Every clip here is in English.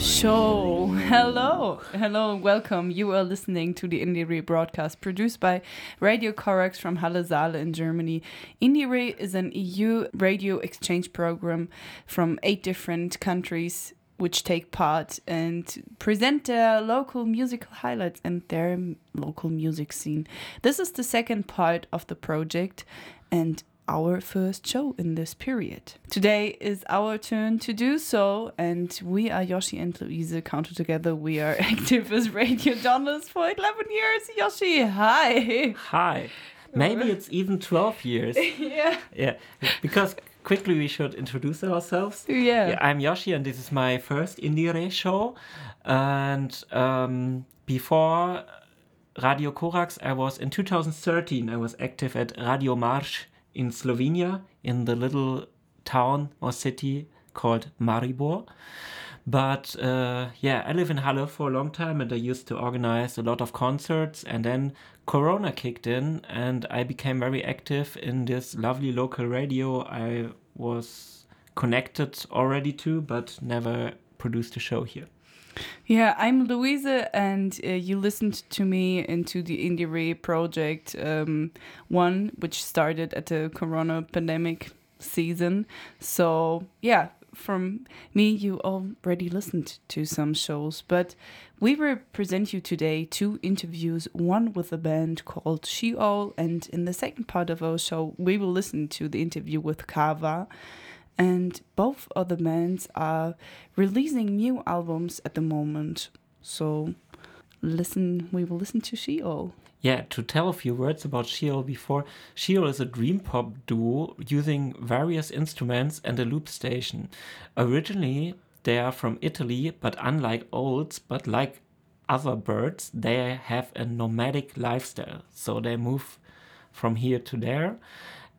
Show. Hello. Hello welcome. You are listening to the Indie broadcast produced by Radio Corax from Halle Saale in Germany. Indie is an EU radio exchange program from eight different countries which take part and present their local musical highlights and their local music scene. This is the second part of the project and our first show in this period. Today is our turn to do so, and we are Yoshi and Louise. Counted together, we are active as radio journalists for 11 years. Yoshi, hi. Hi. Maybe it's even 12 years. yeah. Yeah. Because quickly we should introduce ourselves. Yeah. yeah I'm Yoshi, and this is my first Indie show. And um, before Radio Corax, I was in 2013, I was active at Radio Marsh in Slovenia, in the little town or city called Maribor. But uh, yeah, I live in Halle for a long time and I used to organize a lot of concerts. And then Corona kicked in and I became very active in this lovely local radio I was connected already to, but never produced a show here. Yeah, I'm Louise, and uh, you listened to me into the Indie Re project um, one, which started at the Corona pandemic season. So yeah, from me, you already listened to some shows, but we will present you today two interviews one with a band called She Owl, and in the second part of our show, we will listen to the interview with Cava. And both of the bands are releasing new albums at the moment. So listen, we will listen to She Owl. Yeah, to tell a few words about She Owl before, She Owl is a dream pop duo using various instruments and a loop station. Originally, they are from Italy, but unlike Olds, but like other birds, they have a nomadic lifestyle. So they move from here to there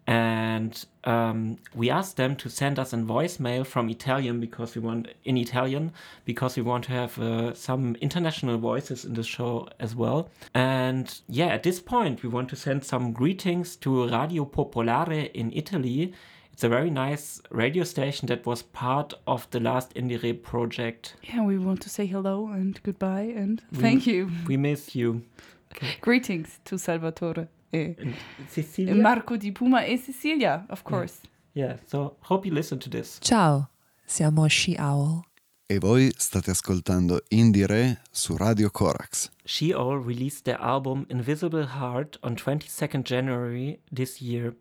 and um, we asked them to send us a voicemail from Italian because we want in Italian because we want to have uh, some international voices in the show as well. And yeah, at this point, we want to send some greetings to Radio Popolare in Italy. It's a very nice radio station that was part of the last IndieRE project. Yeah, we want to say hello and goodbye and we, thank you. We miss you. Okay. Greetings to Salvatore. Eh, Cecilia? Marco di Puma e Cecilia, of course. Yeah. yeah, so hope you listen to this. Ciao, siamo She Owl. E voi state ascoltando IndieRE su Radio Corax. She Owl released their album Invisible Heart on 22nd January this year.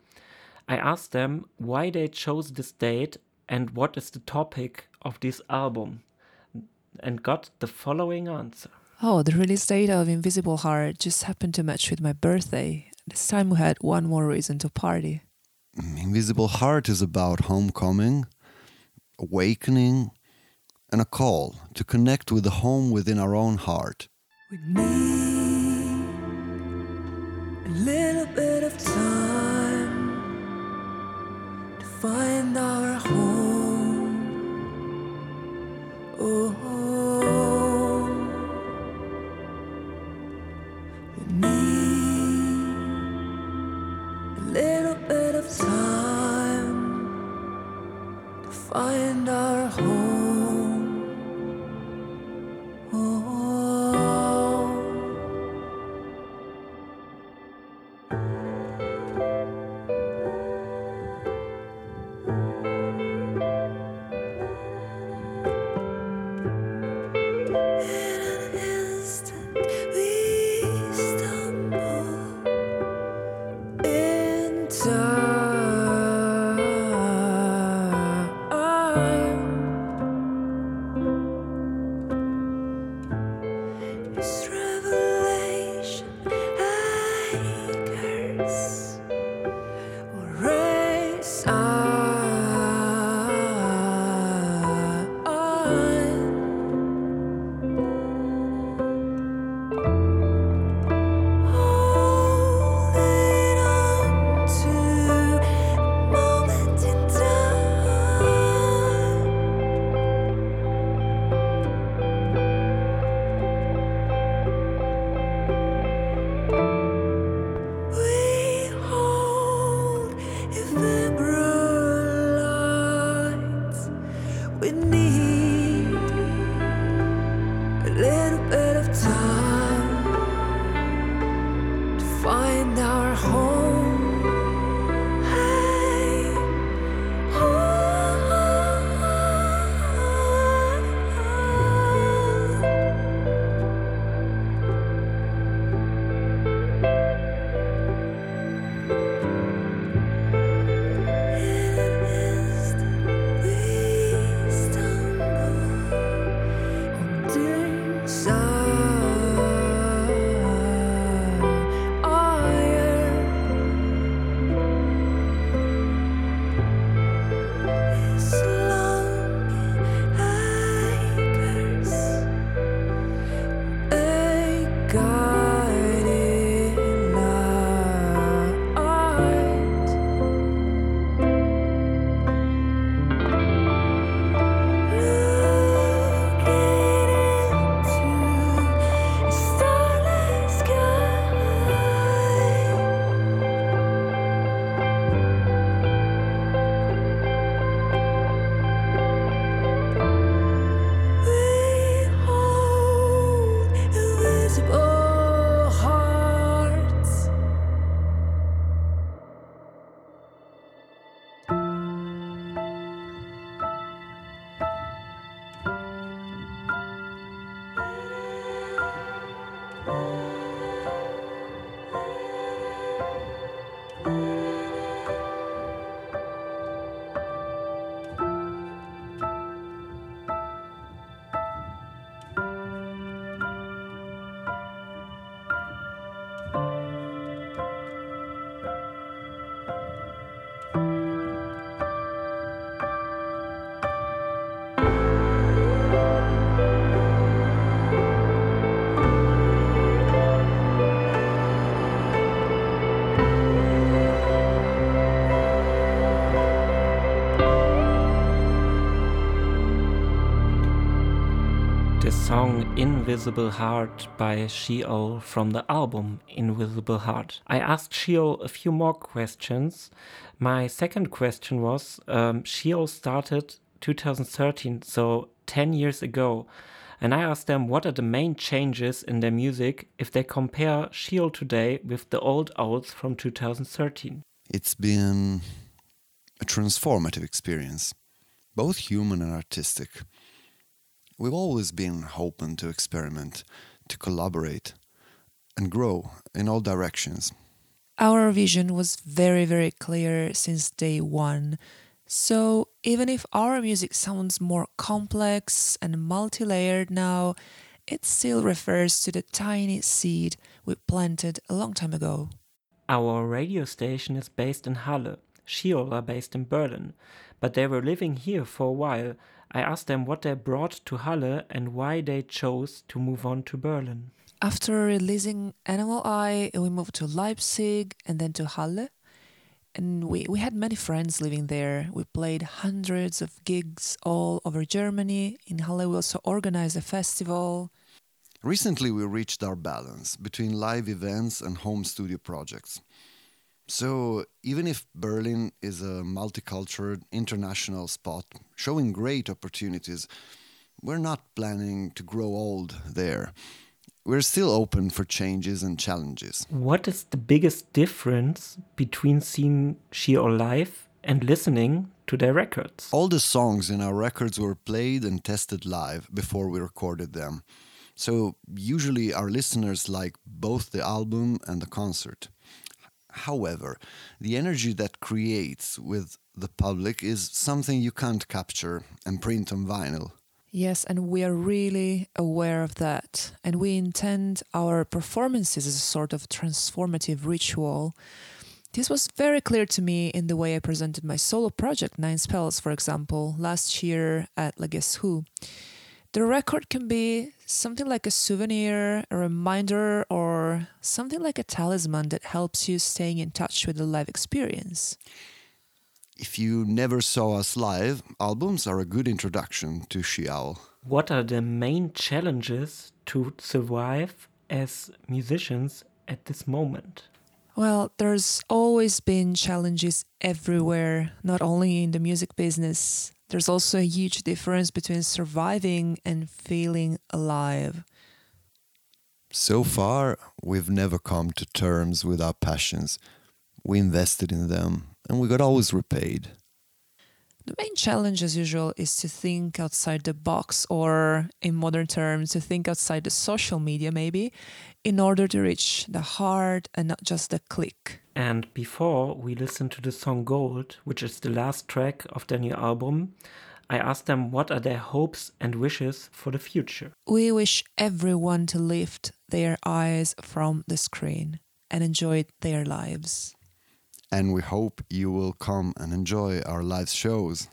I asked them why they chose this date and what is the topic of this album, and got the following answer. Oh, the release date of Invisible Heart just happened to match with my birthday, this time we had one more reason to party. Mm, Invisible Heart is about homecoming, awakening, and a call to connect with the home within our own heart. With me, a little bit of time to find our home. Oh. oh. Find our home. friends. Invisible Heart by She Owl from the album Invisible Heart. I asked She Owl a few more questions. My second question was um, She Owl started 2013, so 10 years ago. And I asked them what are the main changes in their music if they compare She Owl today with the old owls from 2013. It's been a transformative experience, both human and artistic. We've always been open to experiment, to collaborate, and grow in all directions. Our vision was very, very clear since day one. So, even if our music sounds more complex and multi layered now, it still refers to the tiny seed we planted a long time ago. Our radio station is based in Halle. She Owl are based in Berlin, but they were living here for a while. I asked them what they brought to Halle and why they chose to move on to Berlin. After releasing Animal Eye, we moved to Leipzig and then to Halle. And we, we had many friends living there. We played hundreds of gigs all over Germany. In Halle, we also organized a festival. Recently, we reached our balance between live events and home studio projects. So, even if Berlin is a multicultural international spot showing great opportunities, we're not planning to grow old there. We're still open for changes and challenges. What is the biggest difference between seeing She Owl live and listening to their records? All the songs in our records were played and tested live before we recorded them. So, usually, our listeners like both the album and the concert. However, the energy that creates with the public is something you can't capture and print on vinyl. Yes, and we are really aware of that. And we intend our performances as a sort of transformative ritual. This was very clear to me in the way I presented my solo project, Nine Spells, for example, last year at Le Guess Who. The record can be something like a souvenir, a reminder, or something like a talisman that helps you staying in touch with the live experience. If you never saw us live, albums are a good introduction to She Owl. What are the main challenges to survive as musicians at this moment? Well, there's always been challenges everywhere, not only in the music business. There's also a huge difference between surviving and feeling alive. So far, we've never come to terms with our passions. We invested in them and we got always repaid. The main challenge, as usual, is to think outside the box, or in modern terms, to think outside the social media, maybe, in order to reach the heart and not just the click. And before we listen to the song Gold, which is the last track of their new album, I asked them what are their hopes and wishes for the future. We wish everyone to lift their eyes from the screen and enjoy their lives. And we hope you will come and enjoy our live shows.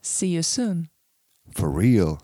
See you soon. For real.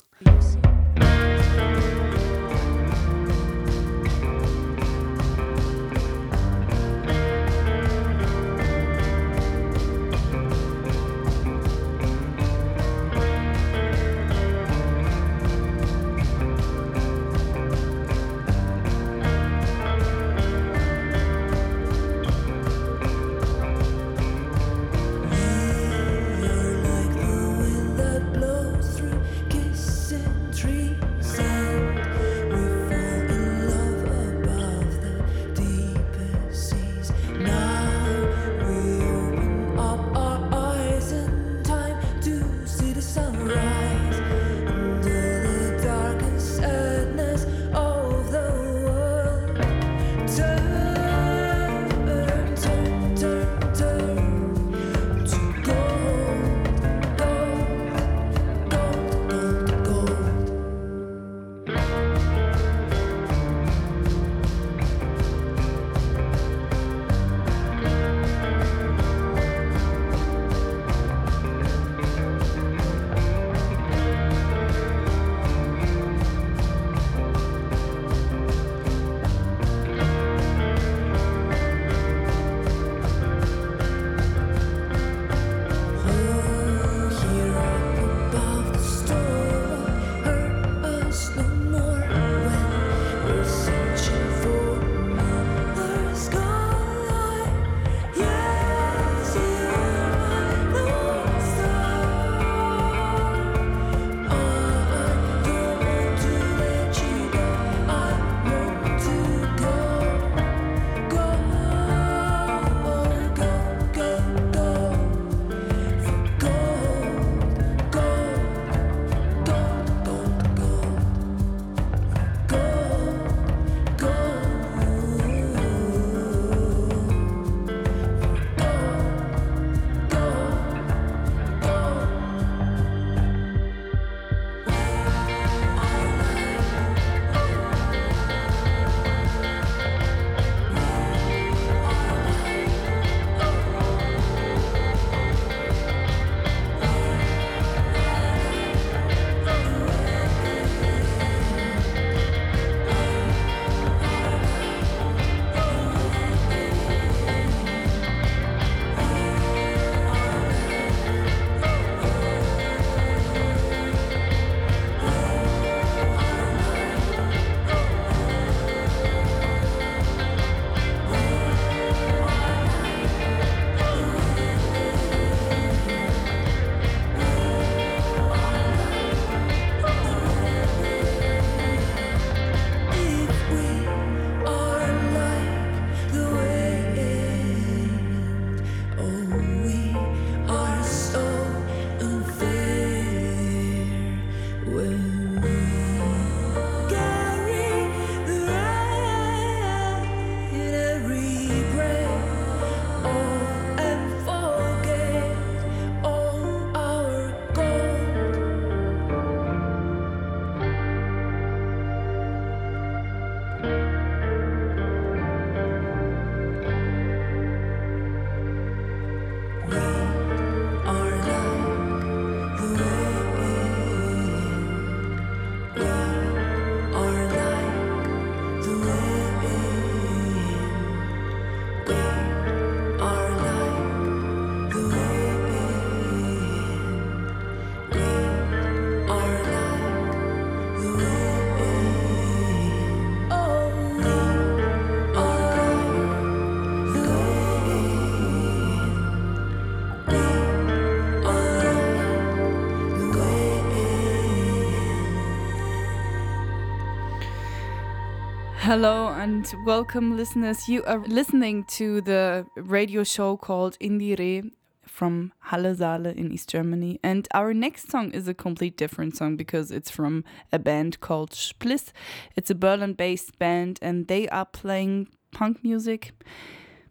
Hello and welcome, listeners. You are listening to the radio show called IndieRE from Halle Saale in East Germany. And our next song is a complete different song because it's from a band called Splizz. It's a Berlin based band and they are playing punk music,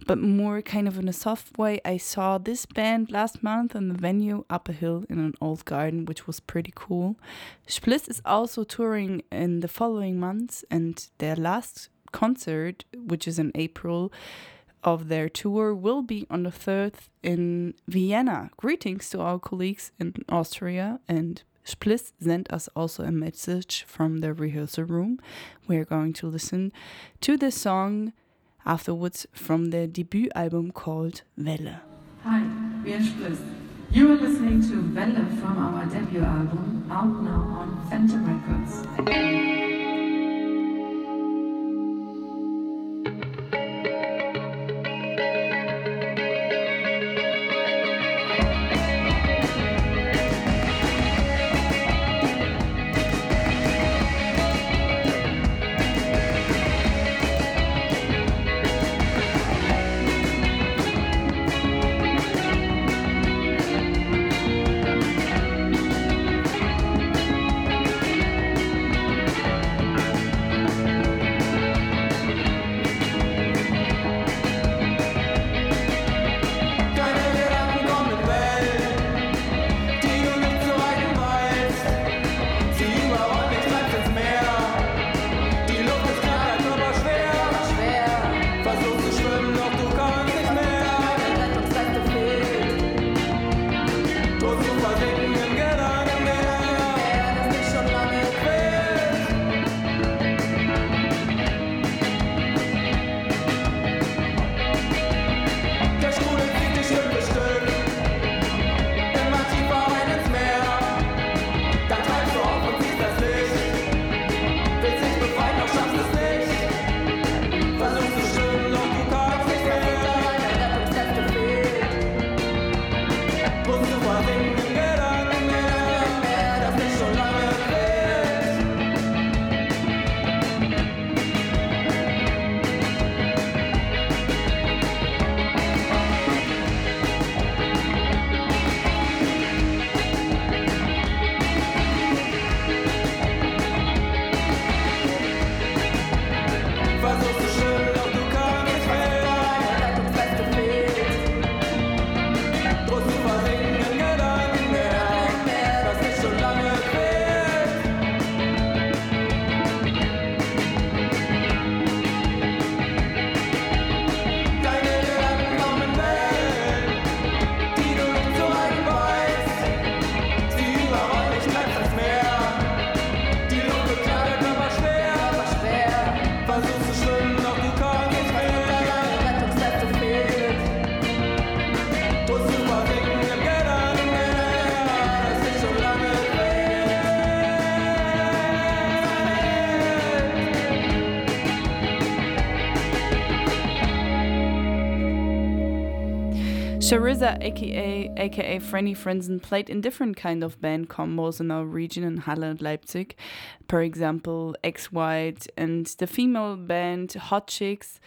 but more kind of in a soft way. I saw this band last month in the venue up a hill in an old garden, which was pretty cool. Splizz is also touring in the following months, and their last concert, which is in April of their tour, will be on the 3rd in Vienna. Greetings to our colleagues in Austria and Splizz sent us also a message from the rehearsal room. We're going to listen to the song afterwards from their debut album called Welle. Hi, we are Splizz. You are listening to Welle from our debut album, out now on Phantom Records. Sharizza, aka aka Franny Frenzen, played in different kind of band combos in our region in Halle and Leipzig. For example, X White and the female band Hot Chicks.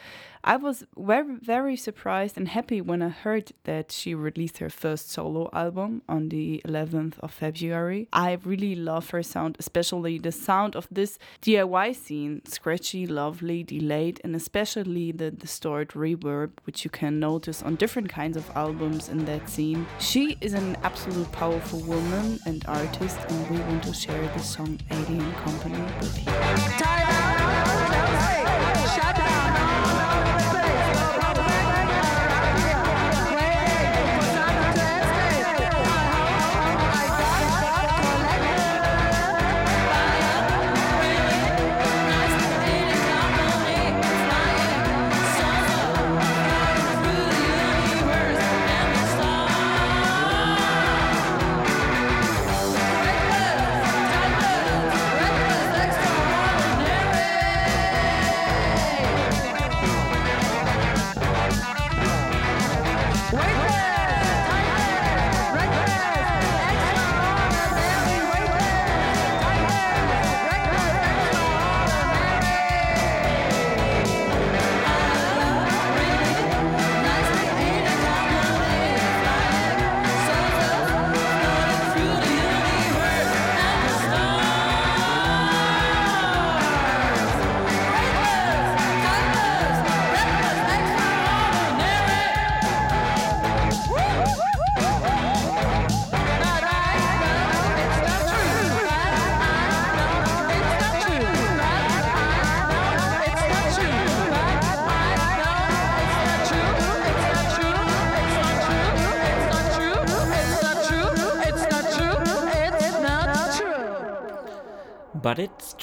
I was very very surprised and happy when I heard that she released her first solo album on the 11th of February. I really love her sound, especially the sound of this DIY scene, scratchy, lovely, delayed, and especially the distorted reverb, which you can notice on different kinds of albums in that scene. She is an absolute powerful woman and artist, and we want to share the song Alien Company with you. Extraordinary.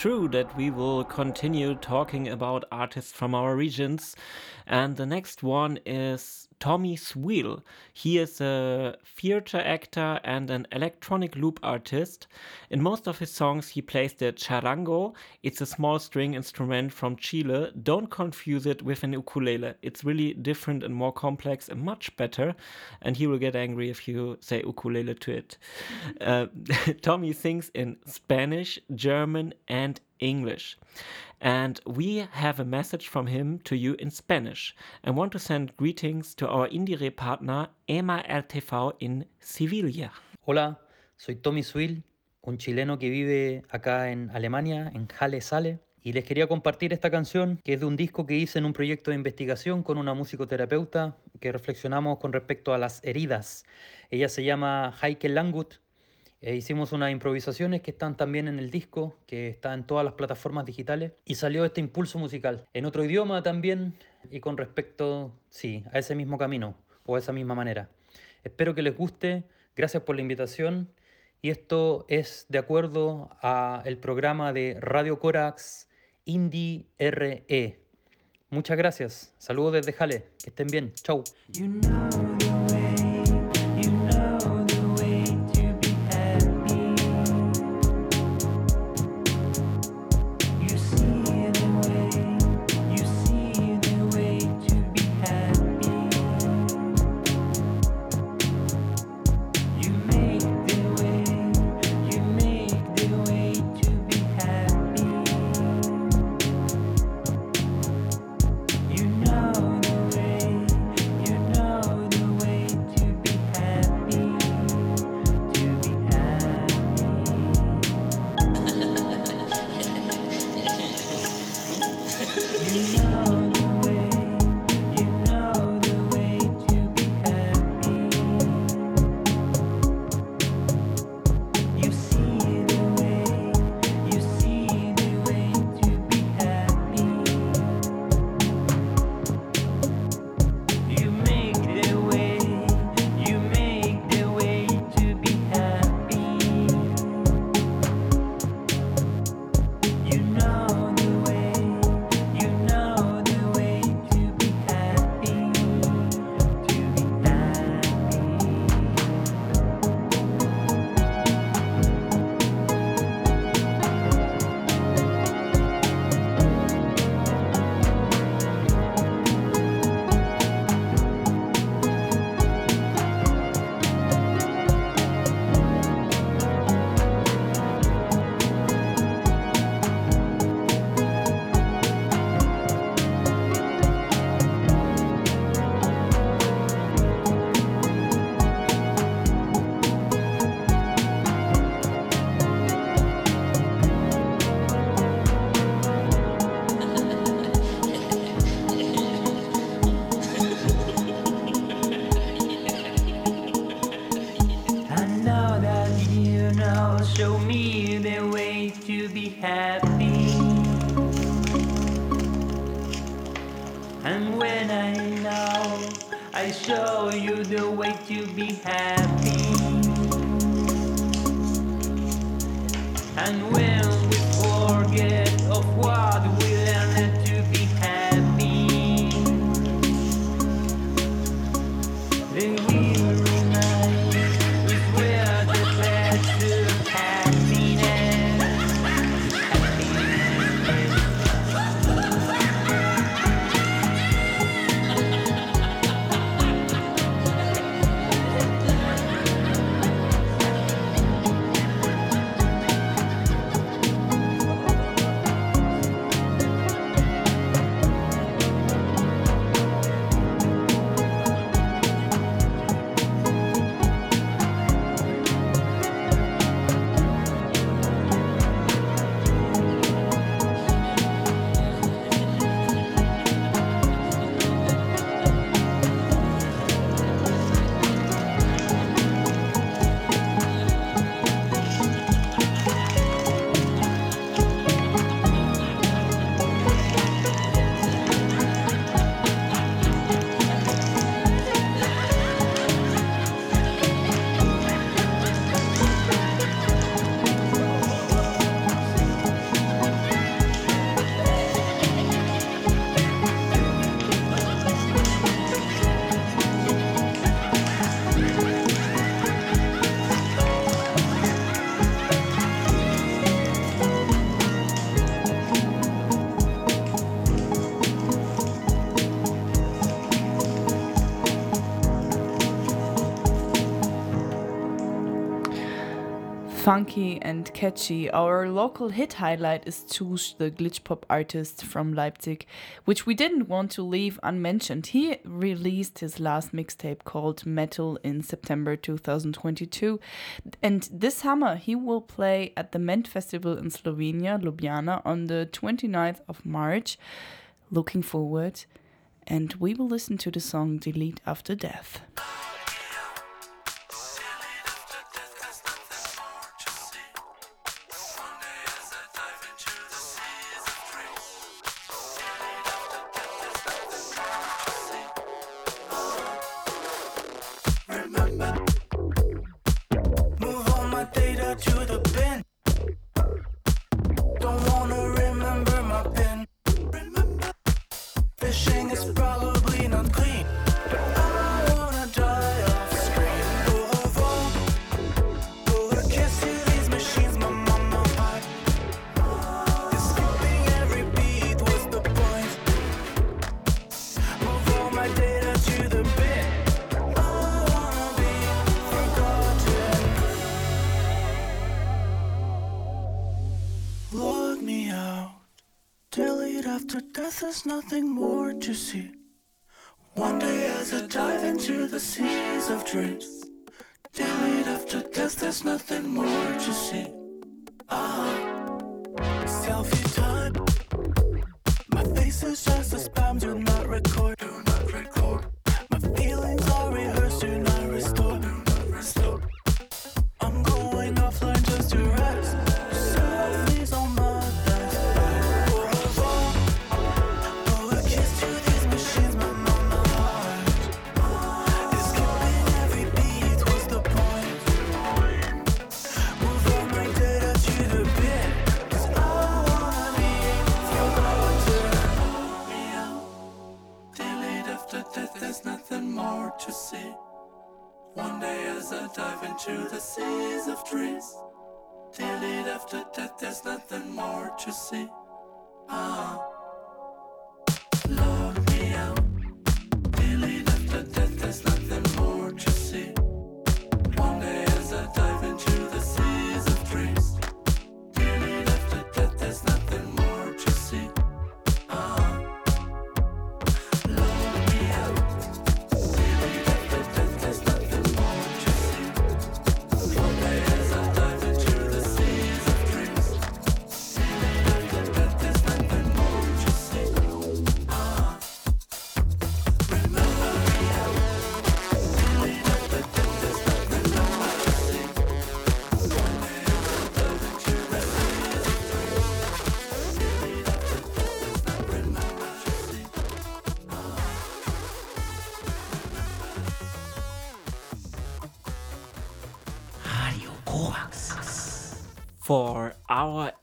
True that we will continue talking about artists from our regions. And the next one is Tomy Suil. He is a theater actor and an electronic loop artist. In most of his songs, he plays the charango. It's a small string instrument from Chile. Don't confuse it with an ukulele. It's really different and more complex and much better. And he will get angry if you say ukulele to it. Uh, Tommy sings in Spanish, German, and English. And we have a message from him to you in Spanish. I want to send greetings to our Indire partner EMA RTV in Sevilla. Hola, soy Tommy Swill, un chileno que vive acá en Alemania, en Halle Saale. Y les quería compartir esta canción, que es de un disco que hice en un proyecto de investigación con una musicoterapeuta, que reflexionamos con respecto a las heridas. Ella se llama Heike Langut. E hicimos unas improvisaciones que están también en el disco, que está en todas las plataformas digitales, y salió este impulso musical. En otro idioma también, y con respecto, sí, a ese mismo camino, o a esa misma manera. Espero que les guste, gracias por la invitación, y esto es de acuerdo a el programa de Radio Corax Indie RE. Muchas gracias, saludos desde Jale, que estén bien, chau. Funky and catchy, our local hit highlight is Zouj, the glitch pop artist from Leipzig, which we didn't want to leave unmentioned. He released his last mixtape called Metal in September 2022, and this summer he will play at the Ment Festival in Slovenia, Ljubljana, on the 29th of March. Looking forward, and we will listen to the song Delete After Death.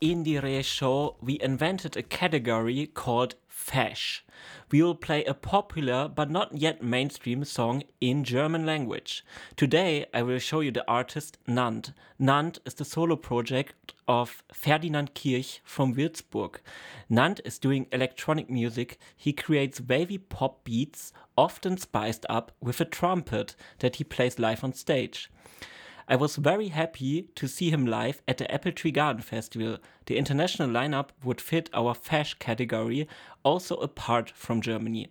Indie Re show, we invented a category called fesch. We will play a popular but not yet mainstream song in German language. Today, I will show you the artist Nand. Nand is the solo project of Ferdinand Kirch from Würzburg. Nand is doing electronic music. He creates wavy pop beats, often spiced up with a trumpet that he plays live on stage. I was very happy to see him live at the Apple Tree Garden Festival. The international lineup would fit our fesch category, also apart from Germany.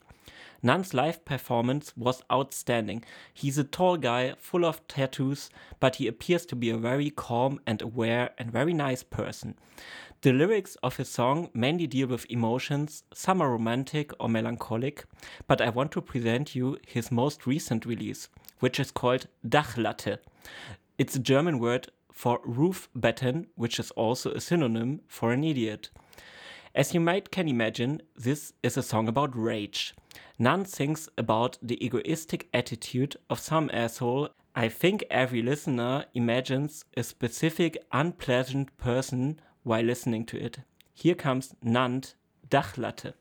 Nand's live performance was outstanding. He's a tall guy, full of tattoos, but he appears to be a very calm and aware and very nice person. The lyrics of his song mainly deal with emotions, some are romantic or melancholic, but I want to present you his most recent release, which is called Dachlatte. It's a German word for roof batten, which is also a synonym for an idiot. As you might can imagine, this is a song about rage. Nand sings about the egoistic attitude of some asshole. I think every listener imagines a specific unpleasant person while listening to it. Here comes Nand Dachlatte.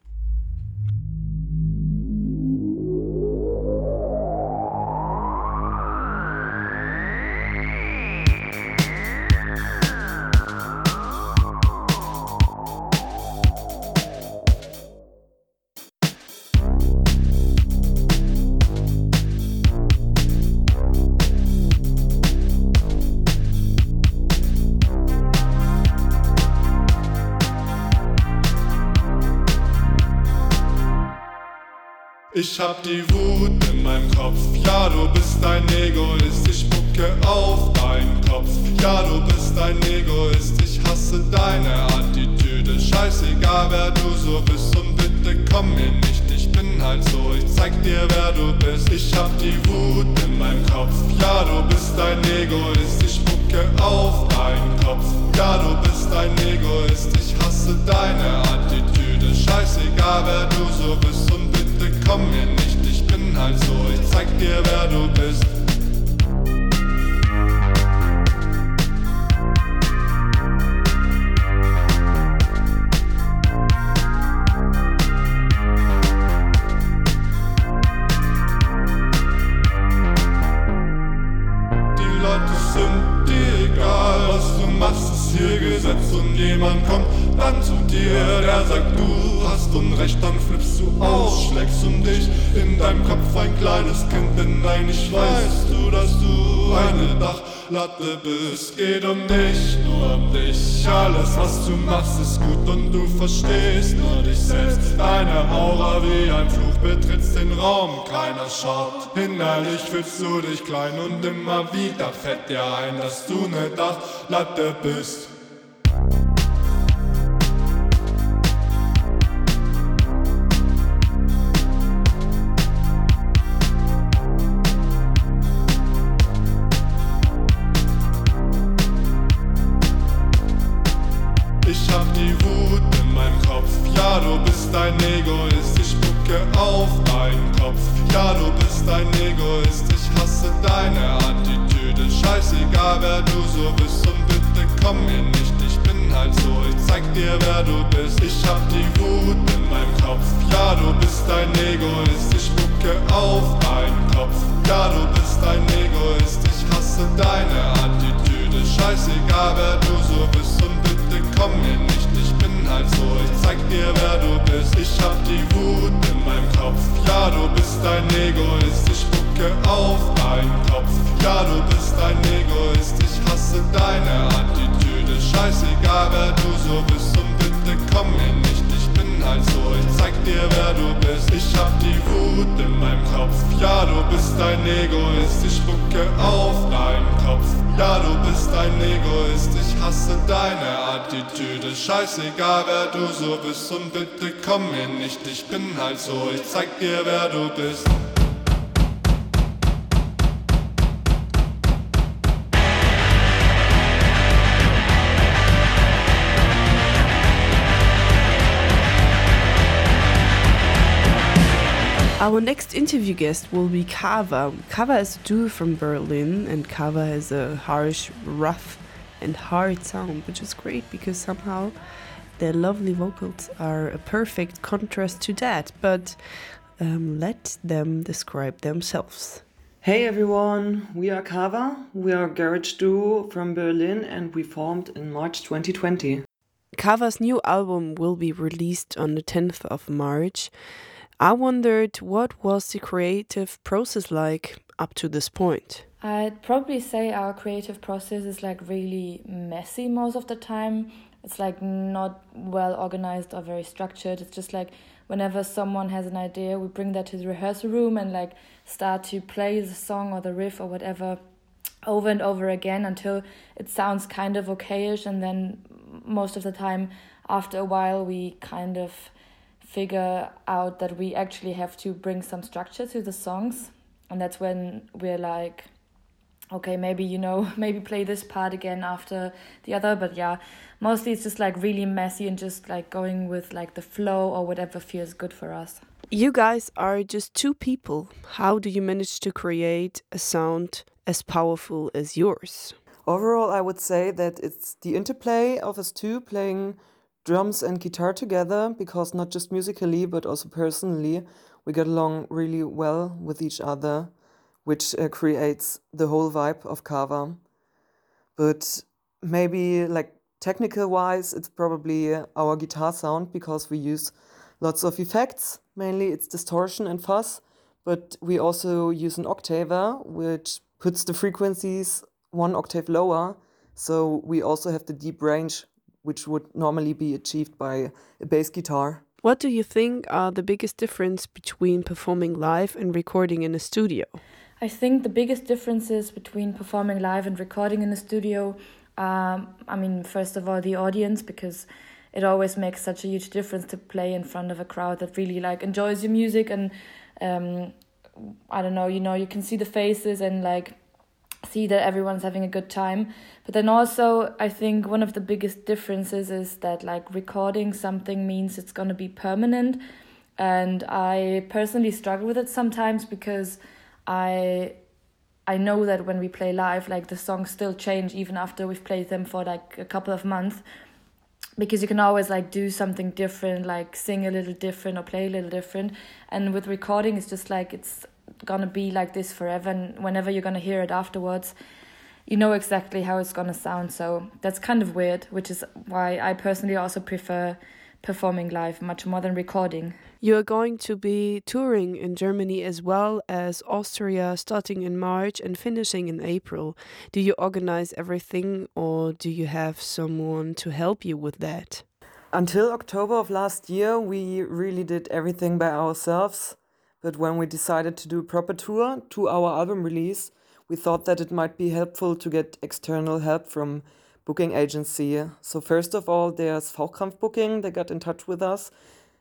Ich hab die Wut in meinem Kopf, ja du bist ein Egoist, ich spucke auf deinen Kopf, ja du bist ein Egoist, ich hasse deine Attitüde, scheißegal wer du so bist. Und bitte komm mir nicht, ich bin halt so, ich zeig dir wer du bist, ich hab die Wut in meinem Kopf, ja du bist ein Egoist, ich spucke auf deinen Kopf, ja du bist ein Egoist, ich hasse deine Attitüde, scheißegal wer du so bist. Und komm mir nicht, ich bin halt so, ich zeig dir wer du bist. Bist. Geht um dich, nur um dich, alles was du machst ist gut und du verstehst nur dich selbst. Deine Aura wie ein Fluch betrittst den Raum, keiner schaut. Innerlich fühlst du dich klein und immer wieder fällt dir ein, dass du ne Dachlatte bist. Mir nicht, ich bin halt so, ich zeig dir wer du bist. Our next interview guest will be Cava. Cava is a duo from Berlin, and Cava has a harsh, rough, and hard sound, which is great because somehow their lovely vocals are a perfect contrast to that. But um, let them describe themselves. Hey everyone, we are Cava. We are a garage duo from Berlin and we formed in March 2020. Cava's new album will be released on the 10th of March. I wondered what was the creative process like up to this point. I'd probably say our creative process is like really messy most of the time. It's like not well organized or very structured. It's just like whenever someone has an idea, we bring that to the rehearsal room and like start to play the song or the riff or whatever over and over again until it sounds kind of okayish. And then most of the time, after a while, we kind of figure out that we actually have to bring some structure to the songs. And that's when we're like, okay, maybe, you know, maybe play this part again after the other. But yeah, mostly it's just like really messy and just like going with like the flow or whatever feels good for us. You guys are just two people. How do you manage to create a sound as powerful as yours? Overall, I would say that it's the interplay of us two playing drums and guitar together because not just musically but also personally we get along really well with each other, which uh, creates the whole vibe of Cava. But maybe like technical wise, it's probably our guitar sound because we use lots of effects. Mainly it's distortion and fuzz, but we also use an octaver, which puts the frequencies one octave lower. So we also have the deep range, which would normally be achieved by a bass guitar. What do you think are the biggest difference between performing live and recording in a studio? I think the biggest differences between performing live and recording in the studio, um, I mean, first of all, the audience, because it always makes such a huge difference to play in front of a crowd that really like enjoys your music and um, I don't know, you know, you can see the faces and like see that everyone's having a good time. But then also, I think one of the biggest differences is that like recording something means it's going to be permanent. And I personally struggle with it sometimes because I I know that when we play live, like the songs still change even after we've played them for like a couple of months. Because you can always like do something different, like sing a little different or play a little different. And with recording, it's just like it's gonna be like this forever. And whenever you're gonna hear it afterwards, you know exactly how it's gonna sound. So that's kind of weird, which is why I personally also prefer performing live much more than recording. You are going to be touring in Germany as well as Austria starting in March and finishing in April. Do you organize everything or do you have someone to help you with that? Until October of last year, we really did everything by ourselves. But when we decided to do a proper tour to our album release, we thought that it might be helpful to get external help from booking agency. So first of all, there's Fachkraft Booking. They got in touch with us.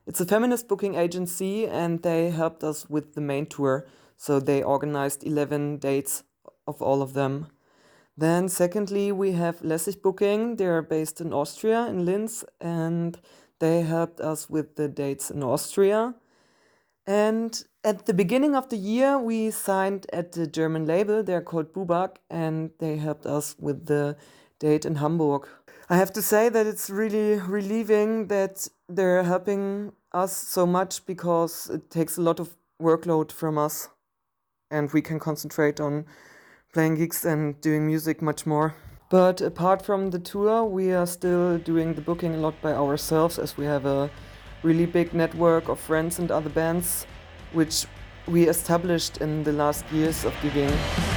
It's a feminist booking agency, and they helped us with the main tour. So they organized 11 dates of all of them. Then, secondly, we have Lessig Booking. They're based in Austria, in Linz, and they helped us with the dates in Austria. And at the beginning of the year, we signed at the German label. They're called Bubak, and they helped us with the date in Hamburg. I have to say that it's really relieving that they're helping us so much because it takes a lot of workload from us, and we can concentrate on playing gigs and doing music much more. But apart from the tour, we are still doing the booking a lot by ourselves as we have a really big network of friends and other bands, which we established in the last years of gigging.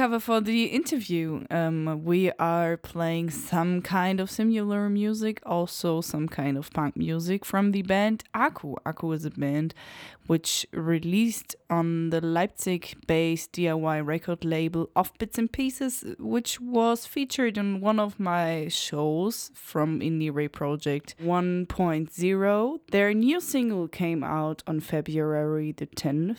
Cava, for the interview. Um, we are playing some kind of similar music, also some kind of punk music from the band Aku. Aku is a band which released on the Leipzig based DIY record label Off Bits and Pieces, which was featured in one of my shows from IndieRE Project 1.0. Their new single came out on February the 10th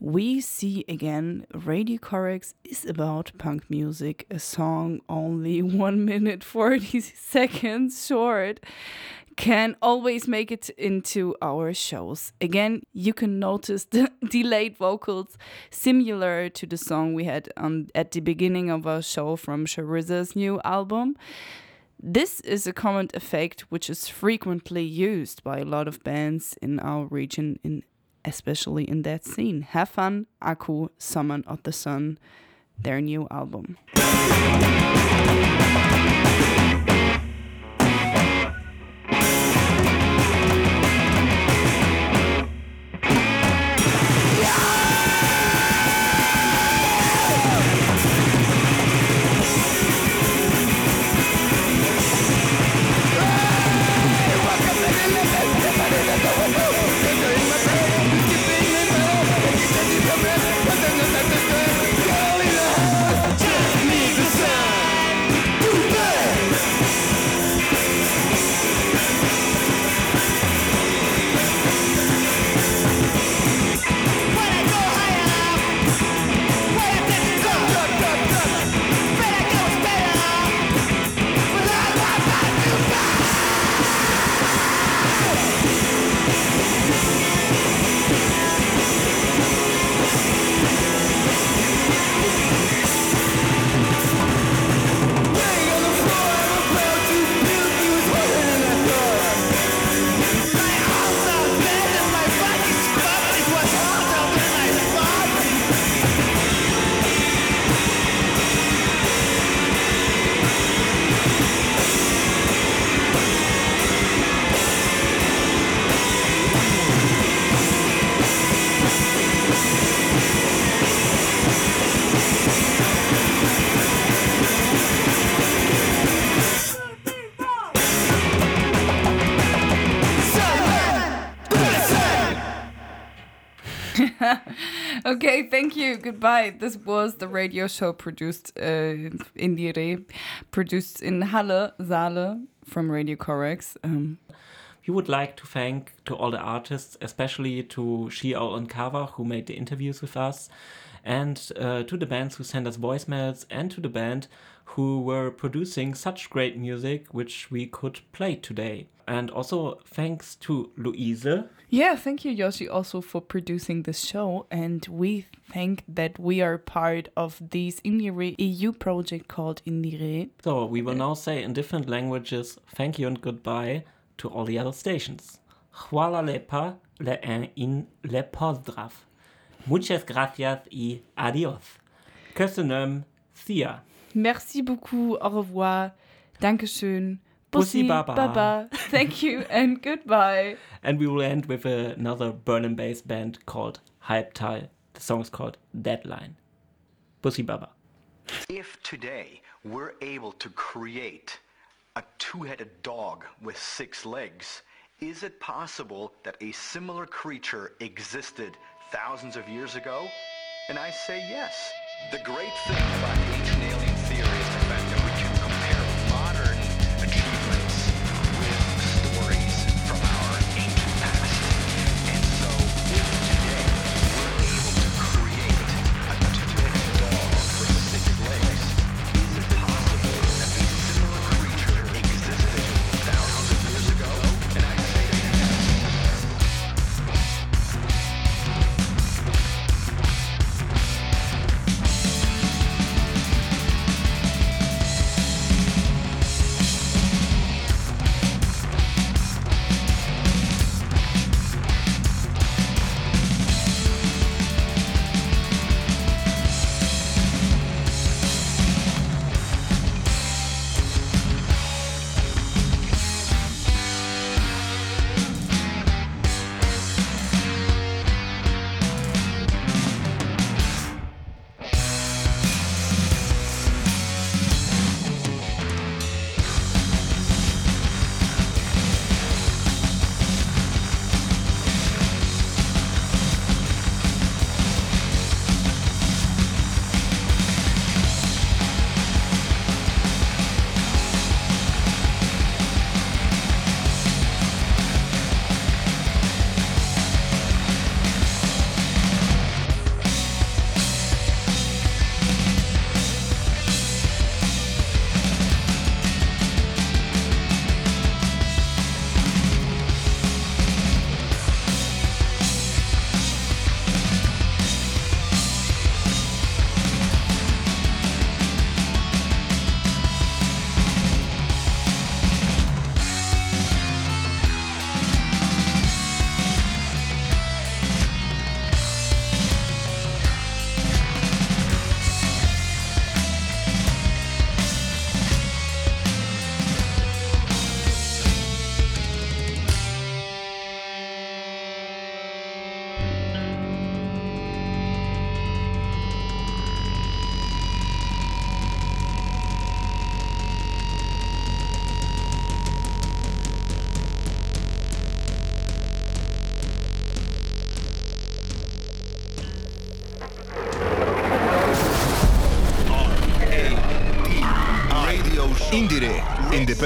we see again Radio Corax is about punk music, a song only 1 minute 40 seconds short can always make it into our shows. Again, you can notice the delayed vocals similar to the song we had on at the beginning of our show from Sharizza's new album. This is a common effect which is frequently used by a lot of bands in our region in especially in that scene. Have fun, Aku, Summon of the Sun, their new album. Okay, thank you. Goodbye. This was the radio show produced uh, IndieRE, produced in Halle, Saale from Radio Corax. Um, we would like to thank to all the artists, especially to She Owl and Cava who made the interviews with us, and uh, to the bands who sent us voicemails, and to the band who were producing such great music which we could play today. And also thanks to Louise. Yeah, thank you, Yoshi, also for producing this show. And we think that we are part of this IndieRE EU project called IndieRE. So we will now say in different languages thank you and goodbye to all the other stations. Hvala lepa le en in le pozdrav. Muchas gracias y adios. Köszönöm. Ya. Merci beaucoup, au revoir, Dankeschön, Bussi Bussi, baba. baba, thank you and goodbye. And we will end with another Berlin based band called Hype Halbtal. The song is called Deadline. Bussi Baba. If today we're able to create a two-headed dog with six legs, is it possible that a similar creature existed thousands of years ago? And I say yes. The great thing about